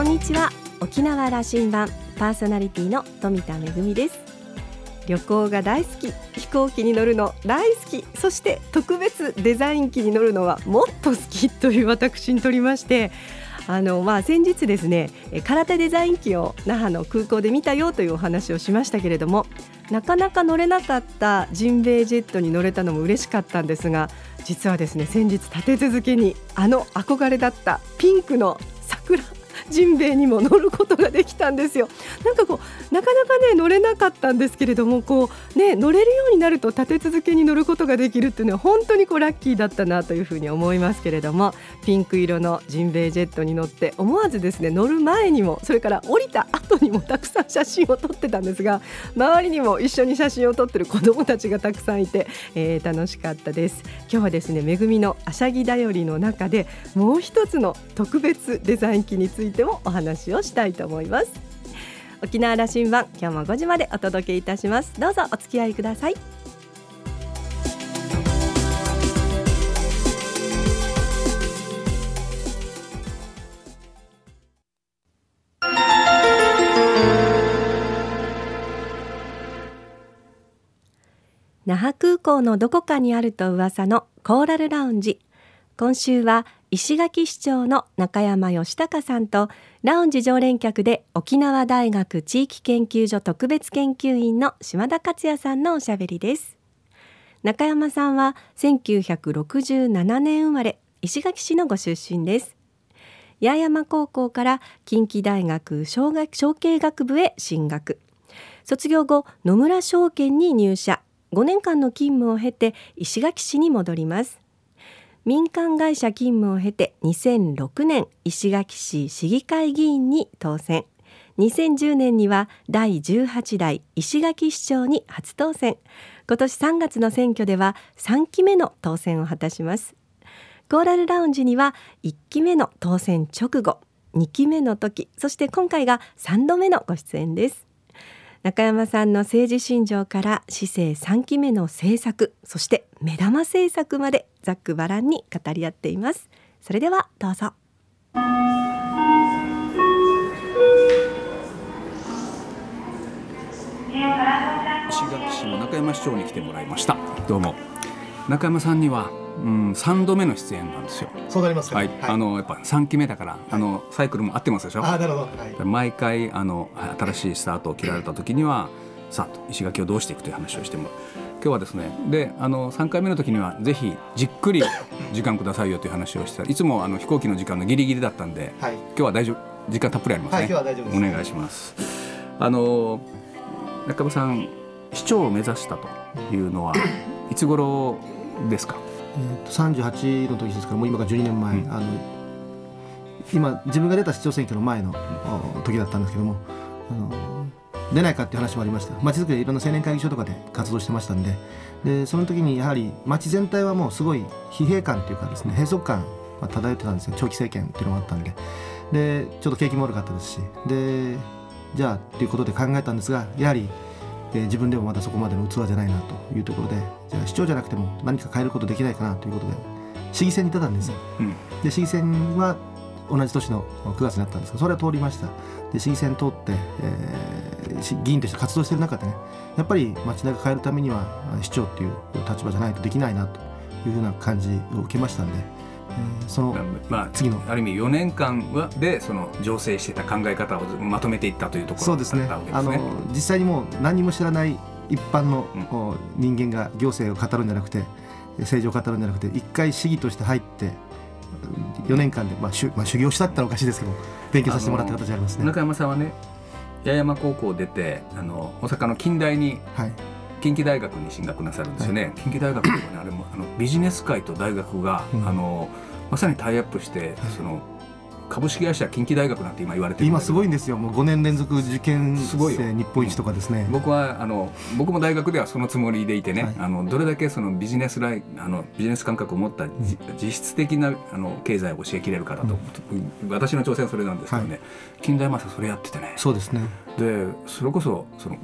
こんにちは。沖縄羅針盤パーソナリティの富田恵です。旅行が大好き飛行機に乗るの大好きそして特別デザイン機に乗るのはもっと好きという私にとりましてあのまあ先日ですね空手デザイン機を那覇の空港で見たよというお話をしましたけれどもなかなか乗れなかったジンベエジェットに乗れたのも嬉しかったんですが実はですね先日立て続けにあの憧れだったピンクの桜ジンベエにも乗ることができたんですよ。なんかこうなかなかね乗れなかったんですけれどもこうね乗れるようになると立て続けに乗ることができるっていうのは本当にこうラッキーだったなというふうに思いますけれどもピンク色のジンベエジェットに乗って思わずですね乗る前にもそれから降りた後にもたくさん写真を撮ってたんですが周りにも一緒に写真を撮ってる子どもたちがたくさんいて、えー、楽しかったです。今日はですねめぐみのあしゃぎだよりの中でもう一つの特別デザイン機についてもお話をしたいと思います。沖縄羅針盤今日も5時までお届けいたします。どうぞお付き合いください。那覇空港のどこかにあると噂のコーラルラウンジ。今週は石垣市長の中山義孝さんとラウンジ常連客で沖縄大学地域研究所特別研究員の島田克也さんのおしゃべりです。中山さんは1967年生まれ石垣市のご出身です。八重山高校から近畿大学小学小経学部へ進学。卒業後野村証券に入社。5年間の勤務を経て石垣市に戻ります。民間会社勤務を経て2006年石垣市市議会議員に当選。2010年には第18代石垣市長に初当選。今年3月の選挙では3期目の当選を果たします。コーラルラウンジには1期目の当選直後2期目の時そして今回が3度目のご出演です。中山さんの政治信条から市政3期目の政策そして目玉政策までざっくばらんに語り合っています。それではどうぞ。石垣市の中山市長に来てもらいました。どうも。中山さんにはうん、3度目の出演なんですよ。そうなりますはい、はい、あのやっぱ3期目だから、あのサイクルも合ってますでしょ？あなるほど。はい、毎回あの新しいスタートを切られた時には、さあ石垣をどうしていくという話をしても今日はですねであの3回目の時にはぜひじっくり 時間くださいよという話をした。いつもあの飛行機の時間のギリギリだったんで、はい、今日は大丈夫時間たっぷりありますね、はい、今日は大丈夫です、お願いします。あの中村さん市長を目指したというのは いつ頃ですか？えー、と38の時ですからもう今から12年前、うん、あの今自分が出た市長選挙の前の時だったんですけどもあの出ないかっていう話もありました。まちづくりでいろんな青年会議所とかで活動してましたんででその時にやはり町全体はもうすごい疲弊感というかですね閉塞感が漂ってたんですよ。長期政権っていうのがあったんで。でちょっと景気も悪かったですし。でじゃあっていうことで考えたんですがやはりで自分でもまだそこまでの器じゃないなというところでじゃあ市長じゃなくても何か変えることできないかなということで市議選に出たんです、うん、で市議選は同じ年の9月になったんですがそれは通りました。で市議選通って、えー、議員として活動している中でねやっぱり街中変えるためには市長っていう立場じゃないとできないなというふうな感じを受けましたんでそのまあ、次のある意味4年間はでその醸成してた考え方をまとめていったというところだったわけですね。あの実際にもう何も知らない一般の、人間が行政を語るんじゃなくて政治を語るんじゃなくて一回市議として入って4年間で、まあしゅまあ、修行したってのはおかしいですけど勉強させてもらった形ありますね。中山さんはね八重山高校を出てあの大阪の近代に、はい近畿大学に進学なさるんですよね、はい、近畿大学ではねあれもあのビジネス界と大学が、うん、あのまさにタイアップして、はい、その株式会社近畿大学なんて今言われてる今すごいんですよ。もう5年連続受験生日本一とかですね、僕はあの僕も大学ではそのつもりでいてね、はい、あのどれだけそのビジネスライあのビジネス感覚を持った、うん、実質的なあの経済を教えきれる方と、うん、私の挑戦はそれなんですけどね、はい、近代まさそれやっててね。そうですね。でそれこそその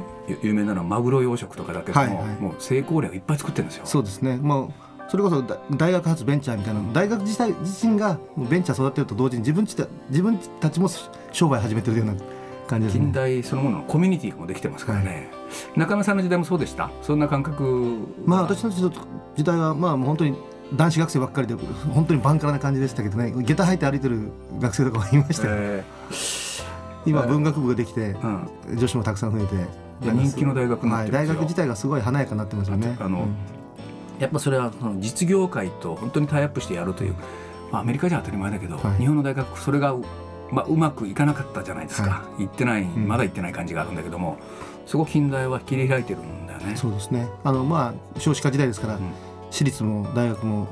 有名なのはマグロ養殖とかだけども、はいはい、もう成功例をいっぱい作ってるんですよ。そうですね。もうそれこそだ大学発ベンチャーみたいな大学自体自身がベンチャー育てると同時に自分ちた自分たちも商売始めてるような感じです近ね。代そのもののコミュニティもできてますからね、中村さんの時代もそうでした？そんな感覚まあ私の時代はまあもう本当に男子学生ばっかりで本当にバンカラな感じでしたけどね。下駄履いて歩いてる学生とかもいましたよ、え今文学部ができてーうん。女子もたくさん増えて。人気の大学になはい、ってるんですよ大学自体がすごい華やかになってますよね。あのうんやっぱそれはその実業界と本当にタイアップしてやるという、まあ、アメリカじゃ当たり前だけど、はい。日本の大学それがう,、まあ、うまくいかなかったじゃないですか、は行ってないん。まだ行ってない感じがあるんだけども、そこ近代は切り開いてるんだよね。そうですね。あのまあ少子化時代ですから、ん。私立も大学も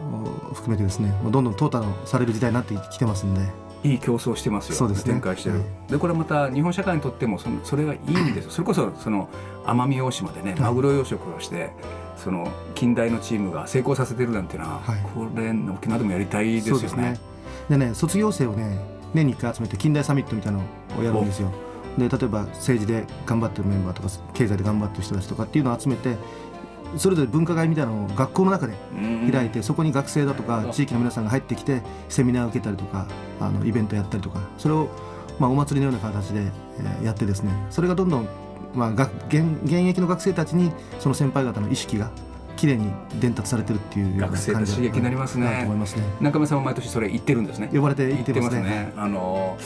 お含めてですねどんどん淘汰される時代になってきてますんでいい競争してますよ。ね。展開してる、はいでこれまた日本社会にとってもそのそれがいいんですよ。それこそその奄美大島でねい。マグロ養殖をして、その近代のチームが成功させてるなんていうのは、はい。これ沖縄でもやりたいですよね。ですね。でね卒業生をね年に1回集めて近代サミットみたいなのをやるんですよ。で例えば政治で頑張ってるメンバーとか経済で頑張ってる人たちとかっていうのを集めてそれぞれ文化会みたいなのを学校の中でうん。開いて、そこに学生だとか地域の皆さんが入ってきてセミナーを受けたりとかあのイベントやったりとかそれを、まあ、お祭りのような形で、えーやってですねそれがどんどん、まあ、が現現役の学生たちにその先輩方の意識がきれいに伝達されてるっていうような学生感じの刺激になりますね。ね。中村さんも毎年それ言ってるんですね。呼ばれてい言っててまね。ますすね。あの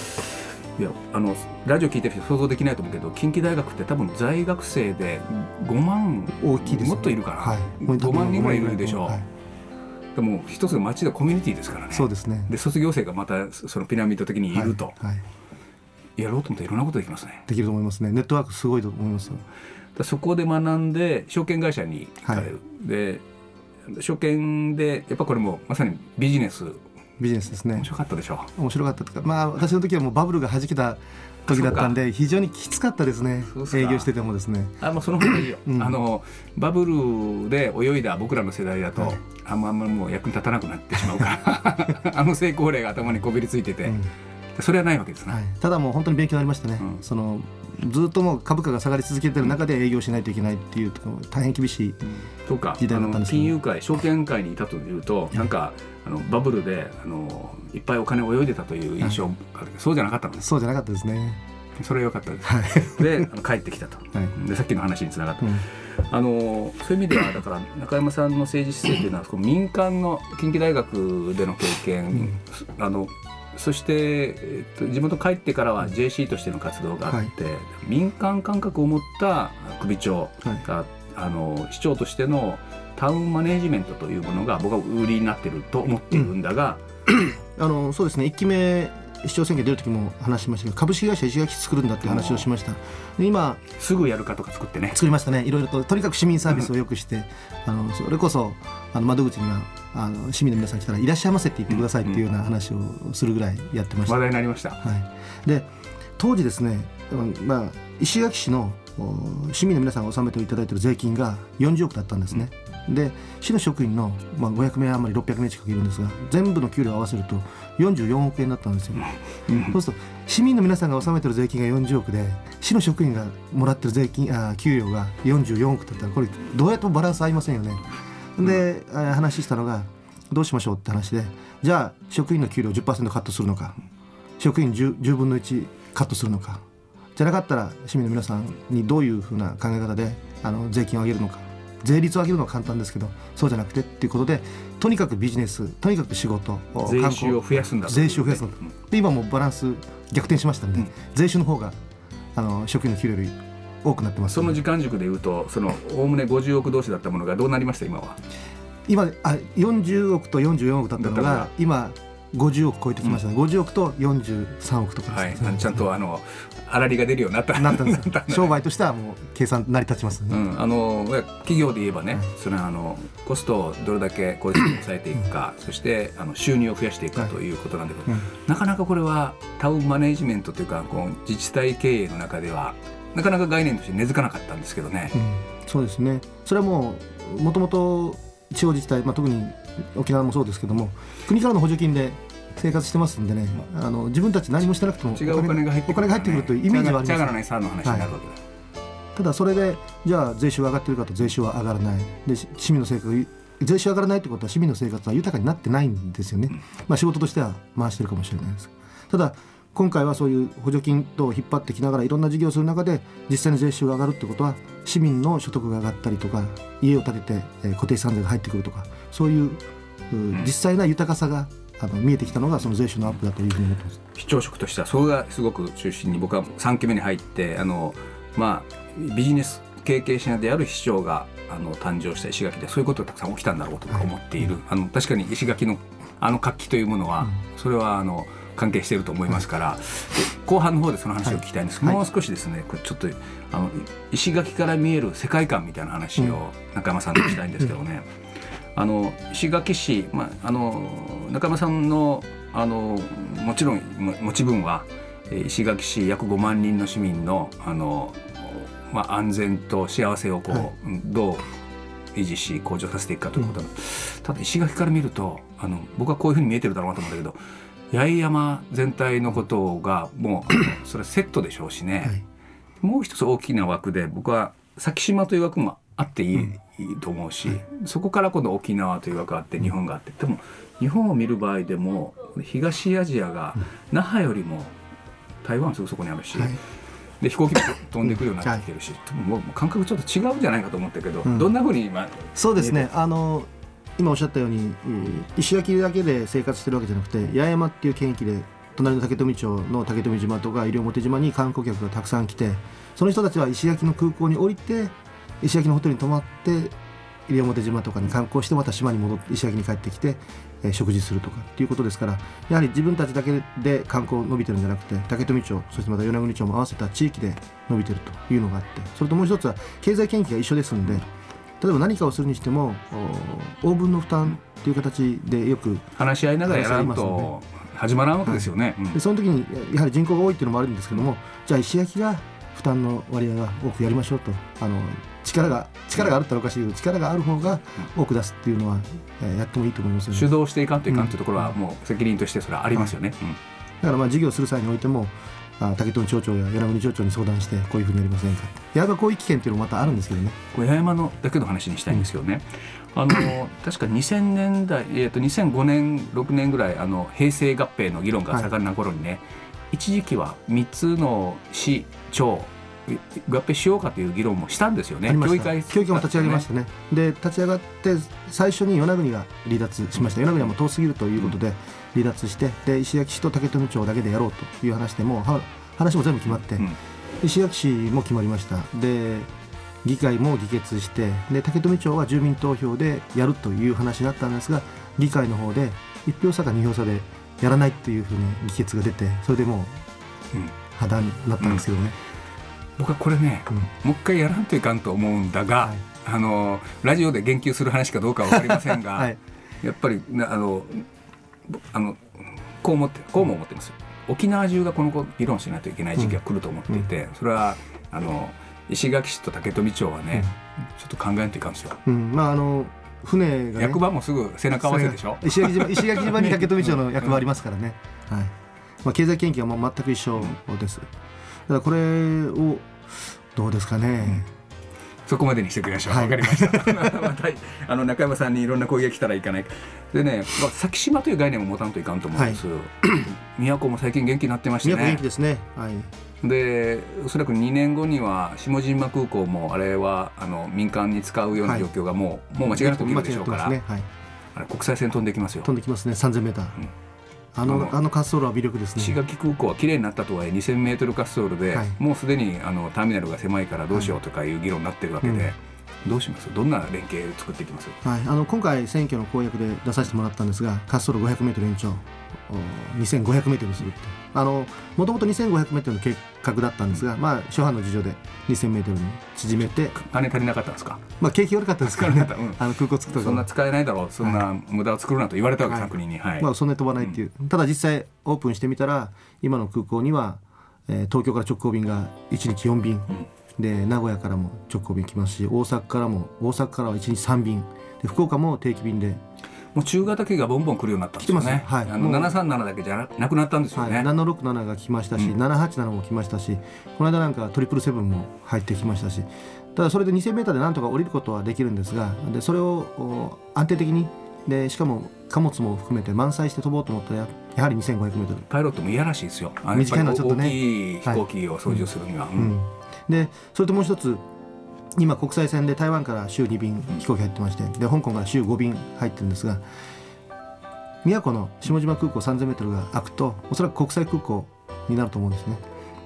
いやあのラジオ聞いてる人想像できないと思うけど近畿大学って多分在学生で5万大きいですもっといるかな、はい。5万人ぐらいいる。でしょう、はい。でも一つの町のコミュニティですからね。そうですね。で卒業生がまたそのピラミッド的にいると、はい。はい。やろうと思ったらいろんなことできますね。できると思いますね。ネットワークすごいと思いますでそこで学んで証券会社に行かれる、で証券でやっぱこれもまさにビジネスビジネスですね。面白かったでしょ。面白かったとかまあ私の時はもうバブルが弾けた時だったんで非常にきつかったですね。営業しててもですね。あもうその方がいいよ、うん。あのバブルで泳いだ僕らの世代だと、はい。あんまあんまもう役に立たなくなってしまうから あの成功例が頭にこびりついてて、うんそれはないわけですね、はい、ただもう本当に勉強になりましたね、うん。そのずっともう株価が下がり続けてる中で営業しないといけないっていう大変厳しい時代だったんです金融界証券界にいたというとなんかあのバブルであのいっぱいお金を泳いでたという印象がある。けど、そうじゃなかったのですそうじゃなかったですね。それは良かったです、はい、であの帰ってきたと。はい。でさっきの話につながった、うん。あのそういう意味ではだから中山さんの政治姿勢というのは民間の近畿大学での経験、あのそして、えっと、地元帰ってからは JC としての活動があって、民間感覚を持った首長が、あの市長としてのタウンマネージメントというものが僕は売りになってると思っているんだが、あのそうですね。1期目市長選挙出る時も話しましたけど株式会社石垣作るんだって話をしました。で今すぐやるかとか作ってね。作りましたね。いろいろととにかく市民サービスをよくしてあのそれこそあの窓口にはあの市民の皆さん来たら「いらっしゃいませ」って言ってくださいっていうような話をするぐらいやってました。話題になりました。はい、で当時ですね、うんまあ、石垣市のお市民の皆さんが納めていただいている税金が40億だったんですね。で市の職員の、まあ、500名余り600名近くいるんですが全部の給料を合わせると44億円だったんですよ。うん。そうすると市民の皆さんが納めている税金が40億で市の職員がもらってる税金あ給料が44億だったらこれどうやってもバランス合いませんよね。で、あ話したのがどうしましょうって話でじゃあ職員の給料10%カットするのか。職員 10, 10分の1カットするのか。じゃなかったら市民の皆さんにどういうふうな考え方であの税金を上げるのか税率を上げるのは簡単ですけどそうじゃなくてっていうことでとにかくビジネスとにかく仕事税収を増やすんだと。税収を増やすんだ。うん。で今もうバランス逆転しましたんで、うん。税収の方があの職員の給料より多くなってます。その時間軸でいうとそのおおむね50億同士だったものがどうなりました今は？今あ40億と44億だったのが今50億超えてきましたね、50億と43億とかはい。ですね、ちゃんとあの粗利が出るようになった。なったんです。商売としてはもう計算成り立ちますね、うん、あの企業で言えばね、はい。それはあのコストをどれだけ効率的に抑えていくか、そしてあの収入を増やしていくかはい。ということなんだけど、うん。なかなかこれはタウンマネジメントというかこう自治体経営の中ではなかなか概念として根付かなかったんですけどね。うん。そうですね。それはもうもともと地方自治体、まあ、特に沖縄もそうですけども国からの補助金で生活してますんでねあの自分たち何もしてなくてもお金が入ってお金が入ってくるというイメージはあります。ないさんの話になるわけだ。ただそれでじゃあ税収が上がってるかと税収は上がらない。でし市民の生活税収上がらないってことは市民の生活は豊かになってないんですよね、まあ、仕事としては回してるかもしれないです。ただ今回はそういう補助金等を引っ張ってきながらいろんな事業をする中で実際に税収が上がるってことは市民の所得が上がったりとか家を建てて、えー固定資産税が入ってくるとかそういうう実際な豊かさがあの見えてきたのがその税収のアップだというふうに思ってます。市長職としてはそれがすごく中心に僕は3期目に入ってあの、まあ、ビジネス経験者である市長があの誕生した石垣でそういうことがたくさん起きたんだろうと思っている、あの確かに石垣のあの活気というものは、それはあの関係していると思いますから、で後半の方でその話を聞きたいんですけど、はい。もう少しですねこれちょっとあの石垣から見える世界観みたいな話を中山さんとしたいんですけどね。あの石垣市、まあ、あの中山さんのあのもちろんも持ち分はえー石垣市約5万人の市民のあの、まあ、安全と幸せをこう、はい。うんどう維持し向上させていくかということなの、ただ石垣から見るとあの僕はこういうふうに見えてるだろうなと思うんだけど八重山全体のことがもう それセットでしょうしね、はい。もう一つ大きな枠で僕は先島という枠もあっていい,、いいと思うし、そこから今度沖縄という枠があって日本があって。でも日本を見る場合でも東アジアが那覇よりも台湾はすぐそこにあるし、はい。で飛行機も飛んでくるようになってきてるし、もう感覚ちょっと違うんじゃないかと思ったけど、うん。どんなふうに今そうですね。あの今おっしゃったように石垣だけで生活してるわけじゃなくて八重山っていう県域で隣の竹富町の竹富島とか西表島に観光客がたくさん来てその人たちは石垣の空港に降りて石垣のホテルに泊まって西表島とかに観光してまた島に戻って石垣に帰ってきて、えー食事するとかっていうことですからやはり自分たちだけで観光伸びてるんじゃなくて竹富町そしてまた与那国町も合わせた地域で伸びてるというのがあってそれともう一つは経済圏域が一緒ですので例えば何かをするにしてもお応分の負担っていう形でよく話し合いながらやらんと始まらんわけですよね。うん。でその時にやはり人口が多いっていうのもあるんですけどもじゃあ石垣が負担の割合は多くやりましょうと。あの力が力があるってのはおかしいけど力がある方が多く出すっていうのは、えーやってもいいと思いますよね。主導していかんといかんというところはもう責任としてそれはありますよね。うんだからまあ事業する際においてもあ竹富町長や柳国町長に相談してこういうふうにやりませんかやば広域圏っていうのもまたあるんですけどね。これ八重山のだけの話にしたいんですよね。あの確か2000年代、えー、と2005年6年ぐらいあの平成合併の議論が盛んな頃にね、一時期は3つの市町え合併しようかという議論もしたんですよね。協議会協議会も立ち上げましたね。で立ち上がって最初に与那国が離脱しました。与那国はもう遠すぎるということで離脱してで石垣市と竹富町だけでやろうという話でもうは話も全部決まって、うん。石垣市も決まりました。で議会も議決してで竹富町は住民投票でやるという話があったんですが議会の方で1票差か2票差でやらないっていうふうに議決が出てそれでもううん。破談になったんですけどね、僕はこれね、うん。もう一回やらんといかんと思うんだが、はい。あのラジオで言及する話かどうかは分かりませんが、はい。やっぱりなあのぼあのこう思ってこうも思ってます沖縄中がこの子議論しないといけない時期が来ると思っていて、それはあの石垣市と竹富町はね、ちょっと考えんといかんですよ、うん、まああの船が、ね、役場もすぐ背中合わせでしょ？石垣島石垣島に竹富町の役場ありますからね、はい。まあ、経済研究はもう全く一緒です、だからこれをどうですかね、そこまでにしてくれましょう。わ、はいかりました。またあの中山さんにいろんな攻撃来たらいかない。でね、まあ、先島という概念も持たんといかんと思うんです。宮古も最近元気になってましてね元気。ですねはいで、おそらく2年後には下島空港もあれはあの民間に使うような状況がもう、もう間違いなく起きるでしょうから、ねはいあれ国際線飛んできますよ飛。んできますね3000メーター、うんあのあの滑走路は魅力です石ね垣空港は綺麗になったとはいえ2000メートル滑走路で、はい。もうすでにあのターミナルが狭いからどうしようとかいう議論になってるわけで、どうします？どんな連携を作っていきます？はい、あの今回選挙の公約で出させてもらったんですが滑走路 500m 延長お 2500m にするってもともと 2500m の計画だったんですが、まあ初版の事情で 2000m に縮めて、金足りなかったんですか？まあ、景気悪かったですからね。うん。あの空港作ったそんな使えないだろう。そんな無駄を作るなと言われたわけです、はい。国に。はい、まあ、そんなに飛ばないっていう、ただ実際オープンしてみたら今の空港には、えー東京から直行便が1日4便、で名古屋からも直行便来ますし大阪からも大阪からは1日3便。で福岡も定期便でももう中型機がボンボン来るようになったんですよね。はい。あのもう。737だけじゃなくなったんですよはい、ね。767が来ましたし、うん。787も来ましたしこの間なんかトリプルセブンも入ってきましたし。ただそれで 2000m でなんとか降りることはできるんですがでそれをお安定的にでしかも貨物も含めて満載して飛ぼうと思ったらややはり 2500m、パイロットもいやらしいですよ。短いのはちょっとね。大きい飛行機を操縦するには。うん。うん、でそれともう一つ今国際線で台湾から週2便飛行機入ってましてで香港から週5便入ってるんですが宮古の下島空港 3000m が開くとおそらく国際空港になると思うんですね。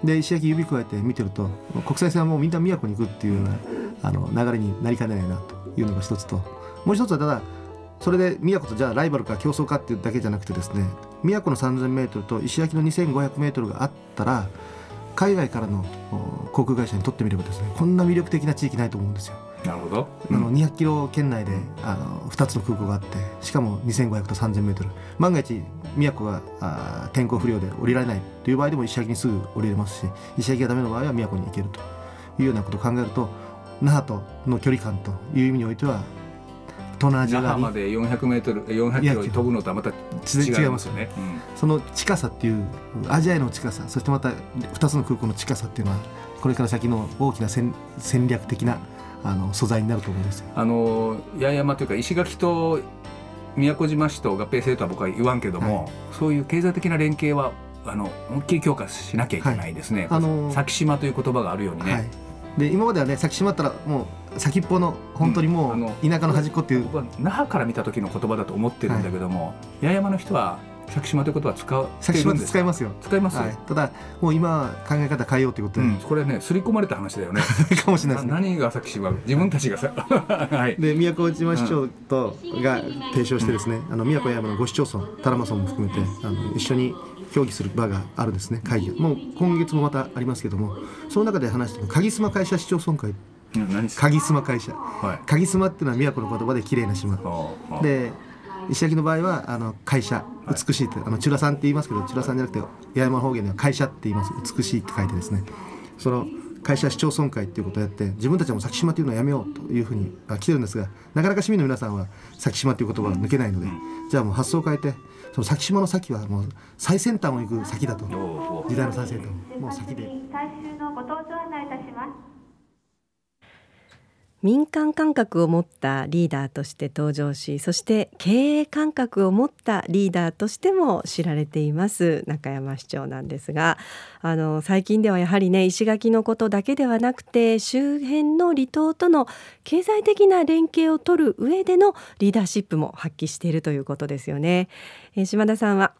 で石焼き指加えて見てると国際線はもうみんな宮古に行くっていうようなあの流れになりかねないなというのが一つともう一つはただそれで宮古とじゃあライバルか競争かっていうだけじゃなくてですね宮古の 3000m と石焼きの 2500m があったら海外からのお航空会社にとってみればですねこんな魅力的な地域ないと思うんですよ。なるほど。あの200キロ圏内であの2つの空港があってしかも2500と3000メートル万が一宮古があー天候不良で降りられないという場合でも石垣にすぐ降りれますし石垣がダメな場合は宮古に行けるというようなことを考えると那覇との距離感という意味においては東南アジア那覇まで400メートル、400キロ飛ぶのとはまた違いますよね。うんその近さっていうアジアへの近さそしてまた2つの空港の近さっていうのはこれから先の大きな戦戦略的なあの素材になると思うんですよ。あの八重山というか石垣と宮古島市と合併せよとは僕は言わんけども、はそういう経済的な連携はあの思いっきり強化しなきゃいけないですね。あのー先島という言葉があるようにね。はい、で今まではね先島ったらもう先っぽの本当にもう田舎の端っこっていう、僕は那覇から見た時の言葉だと思ってるんだけども、八重山の人は先島という言葉は使う先島使いますよ。使います、はい、ただもう今は考え方変えようということで、うん、これね刷り込まれた話だよね。かもしれないですね。何が先島自分たちがさ はい。で宮古島市長とが提唱してですね、あの宮古山の5市町村多良間村も含めてあの一緒に協議する場があるんですね会議がもう今月もまたありますけどもその中で話してる鍵島会社市町村会。鍵島会社。はい。鍵島っていうのは宮古の言葉で綺麗な島。で石垣の場合はあの会社美しいって、あのチュラさんって言いますけどチュラさんじゃなくて八重山方言では会社って言います。美しいって書いてですね。その会社市町村会っていうことをやって自分たちはもう先島っていうのはやめようというふうにあ来てるんですがなかなか市民の皆さんは先島っていう言葉が抜けないので、じゃあもう発想を変えてその先島の先はもう最先端を行く先だと時代の最先端もう先で。最終のご搭乗案内いたします。民間感覚を持ったリーダーとして登場しそして経営感覚を持ったリーダーとしても知られています中山市長なんですがあの最近ではやはりね石垣のことだけではなくて周辺の離島との経済的な連携を取る上でのリーダーシップも発揮しているということですよね。え島田さんは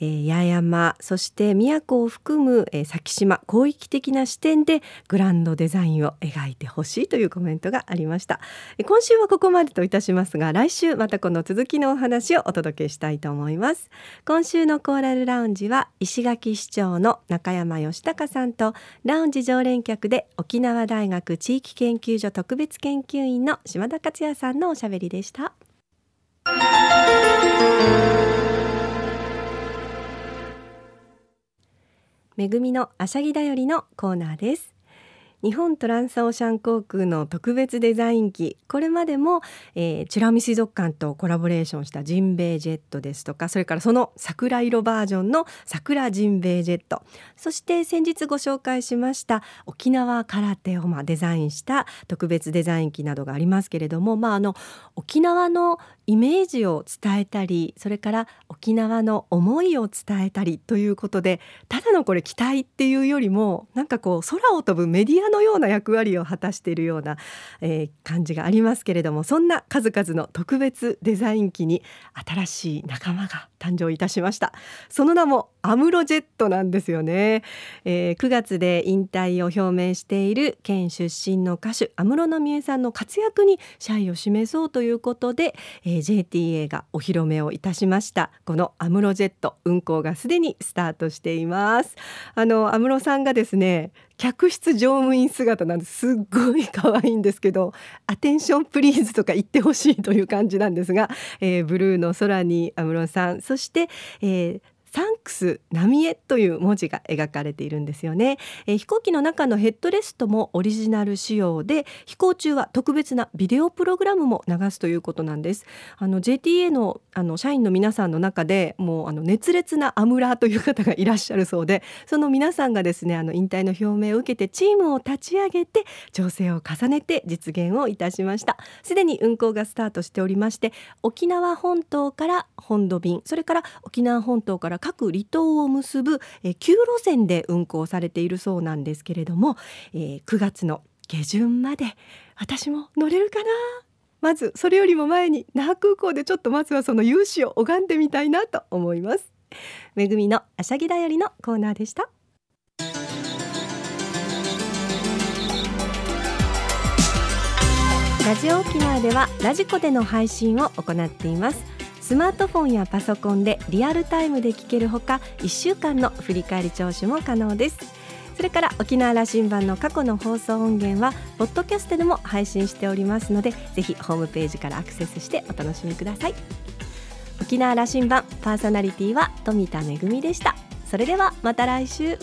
えー八重山そして宮古を含む、えー先島広域的な視点でグランドデザインを描いてほしいというコメントがありました。えー今週はここまでといたしますが来週またこの続きのお話をお届けしたいと思います。今週のコーラルラウンジは石垣市長の中山義隆さんとラウンジ常連客で沖縄大学地域研究所特別研究員の島田克也さんのおしゃべりでした。めぐみのあしゃぎだよりのコーナーです。日本トランスオーシャン航空の特別デザイン機。これまでも、えー、美ら海水族館とコラボレーションしたジンベエジェットですとかそれからその桜色バージョンの桜ジンベエジェット。そして先日ご紹介しました沖縄空手をまデザインした特別デザイン機などがありますけれども、まあ、あの沖縄のイメージを伝えたりそれから沖縄の思いを伝えたりということでただのこれ期待っていうよりもなんかこう空を飛ぶメディアのような役割を果たしているような、えー感じがありますけれどもそんな数々の特別デザイン機に新しい仲間が誕生いたしました。その名もアムロジェットなんですよね、えー9月で引退を表明している県出身の歌手安室奈美恵さんの活躍に謝意を示そうということで、えー JTA がお披露目をいたしました。このアムロジェット運行がすでにスタートしています。あの安室さんがですね客室乗務員姿なんです。っごい可愛いんですけどアテンションプリーズとか言ってほしいという感じなんですが、えーブルーの空に安室さんそして、えーサンクス浪江という文字が描かれているんですよね、えー、飛行機の中のヘッドレストもオリジナル仕様で飛行中は特別なビデオプログラムも流すということなんです。あの JTA のあの社員の皆さんの中でもうあの熱烈なアムラーという方がいらっしゃるそうでその皆さんがですねあの引退の表明を受けてチームを立ち上げて調整を重ねて実現をいたしました。すでに運航がスタートしておりまして沖縄本島から本土便それから沖縄本島から各離島を結ぶ、えー、9路線で運航されているそうなんですけれども、えー、9月の下旬まで私も乗れるかな？まずそれよりも前に那覇空港でちょっとまずはその勇姿を拝んでみたいなと思います。めぐみのあしゃぎだよりのコーナーでした。ラジオ沖縄ではラジコでの配信を行っています。スマートフォンやパソコンでリアルタイムで聞けるほか1週間の振り返り聴取も可能です。それから沖縄羅針盤の過去の放送音源はポッドキャストでも配信しておりますのでぜひホームページからアクセスしてお楽しみください。沖縄羅針盤パーソナリティは富田恵でした。それではまた来週。